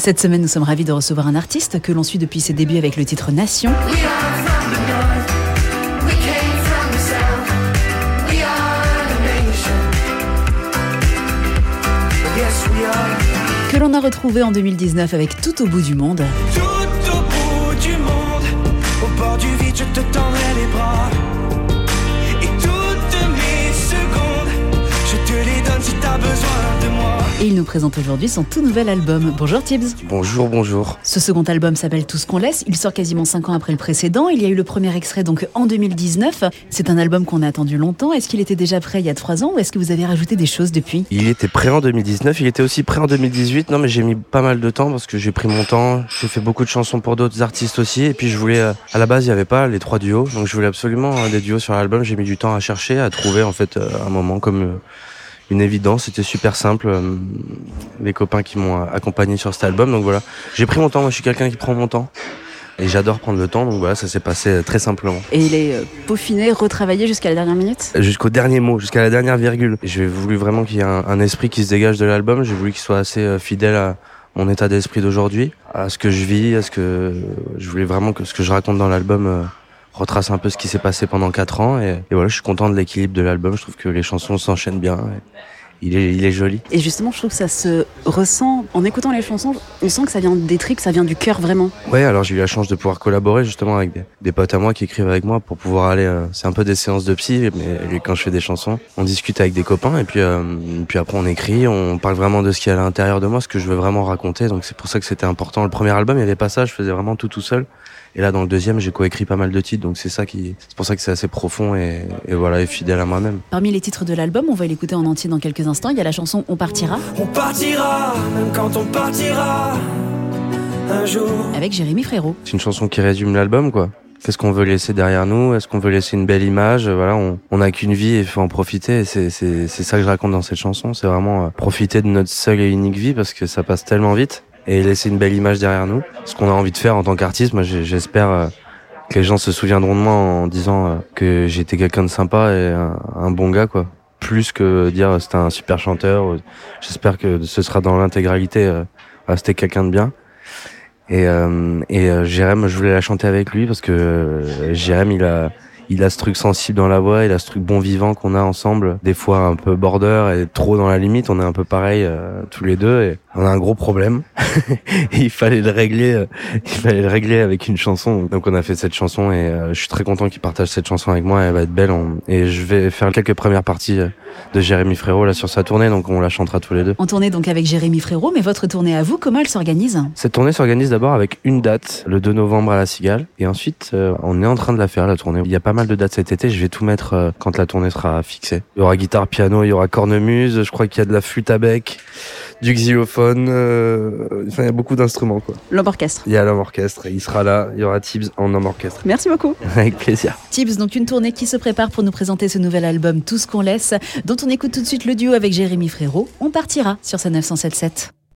Cette semaine, nous sommes ravis de recevoir un artiste que l'on suit depuis ses débuts avec le titre Nation. Que l'on a retrouvé en 2019 avec Tout au bout du monde. Tout au bout du monde, au bord du vide, je te tendrai les bras. Et toutes mes secondes, je te les donne si t'as besoin. Et il nous présente aujourd'hui son tout nouvel album. Bonjour Tibbs. Bonjour, bonjour. Ce second album s'appelle Tout ce qu'on laisse. Il sort quasiment 5 ans après le précédent. Il y a eu le premier extrait donc en 2019. C'est un album qu'on a attendu longtemps. Est-ce qu'il était déjà prêt il y a 3 ans ou est-ce que vous avez rajouté des choses depuis? Il était prêt en 2019, il était aussi prêt en 2018. Non, mais j'ai mis pas mal de temps parce que j'ai pris mon temps. J'ai fait beaucoup de chansons pour d'autres artistes aussi. Et puis je voulais, euh, à la base, il y avait pas les trois duos. Donc je voulais absolument euh, des duos sur l'album. J'ai mis du temps à chercher, à trouver en fait euh, un moment comme une évidence. C'était super simple. euh, Les copains qui m'ont accompagné sur cet album. Donc voilà. J'ai pris mon temps. Moi, je suis quelqu'un qui prend mon temps. Et j'adore prendre le temps. Donc voilà, ça s'est passé euh, très simplement. Et il est euh, peaufiné, retravaillé jusqu'à la dernière minute? Jusqu'au dernier mot, jusqu'à la dernière virgule. J'ai voulu vraiment qu'il y ait un, un esprit qui se dégage de l'album. J'ai voulu qu'il soit assez fidèle à mon état d'esprit d'aujourd'hui, à ce que je vis, à ce que je voulais vraiment que ce que je raconte dans l'album euh, retrace un peu ce qui s'est passé pendant quatre ans. Et, et voilà, je suis content de l'équilibre de l'album. Je trouve que les chansons s'enchaînent bien. il est, il est joli. Et justement, je trouve que ça se ressent en écoutant les chansons. On sent que ça vient des tripes, ça vient du cœur vraiment. Ouais, alors j'ai eu la chance de pouvoir collaborer justement avec des, des potes à moi qui écrivent avec moi pour pouvoir aller. euh, c'est un peu des séances de psy, mais quand je fais des chansons, on discute avec des copains et puis euh, puis après on écrit, on parle vraiment de ce qu'il y a à l'intérieur de moi, ce que je veux vraiment raconter. Donc c'est pour ça que c'était important. Le premier album, il y avait pas ça, je faisais vraiment tout tout seul. Et là dans le deuxième, j'ai coécrit pas mal de titres, donc c'est ça qui, c'est pour ça que c'est assez profond et, et voilà et fidèle à moi-même. Parmi les titres de l'album, on va l'écouter en entier dans quelques instants. Il y a la chanson On partira On partira, même quand on partira. Un jour. avec Jérémy Frérot. C'est une chanson qui résume l'album, quoi. Qu'est-ce qu'on veut laisser derrière nous? Est-ce qu'on veut laisser une belle image? Voilà, on on n'a qu'une vie et il faut en profiter. Et c'est c'est c'est ça que je raconte dans cette chanson. C'est vraiment euh, profiter de notre seule et unique vie parce que ça passe tellement vite et laisser une belle image derrière nous. Ce qu'on a envie de faire en tant qu'artiste, moi j'espère euh, que les gens se souviendront de moi en disant euh, que j'étais quelqu'un de sympa et un, bon gars, quoi. Plus que dire euh, c'était un super chanteur. J'espère que ce sera dans l'intégralité. c'était quelqu'un de bien. Et, et Jérém, je voulais la chanter avec lui parce que Jérém, il a, il a ce truc sensible dans la voix, il a ce truc bon vivant qu'on a ensemble. Des fois un peu border et trop dans la limite. On est un peu pareil euh, tous les deux et on a un gros problème. il fallait le régler, euh, il fallait le régler avec une chanson. Donc on a fait cette chanson et euh, je suis très content qu'il partage cette chanson avec moi. Elle va être belle. On- Et je vais faire quelques premières parties euh, de Jérémy Frérot là sur sa tournée, donc on la chantera tous les deux. En tournée donc avec Jérémy Frérot, mais votre tournée à vous, comment elle s'organise? Cette tournée s'organise d'abord avec une date, le 2 novembre à la Cigale. Et ensuite, euh, on est en train de la faire, la tournée. Il y a pas mal de dates cet été. Je vais tout mettre euh, quand la tournée sera fixée. Il y aura guitare, piano, il y aura cornemuse. Je crois qu'il y a de la flûte à bec, du xylophone. euh, Enfin, il y a beaucoup d'instruments, quoi. L'homme orchestre. Il y a l'homme orchestre. Il sera là. Il y aura Tibbs en homme orchestre. Merci beaucoup. Avec plaisir. Tibbs, donc une tournée qui se prépare pour nous présenter ce nouvel album Tout ce qu'on laisse, dont on écoute tout de suite le duo avec Jérémy Frérot. On partira sur sa 977.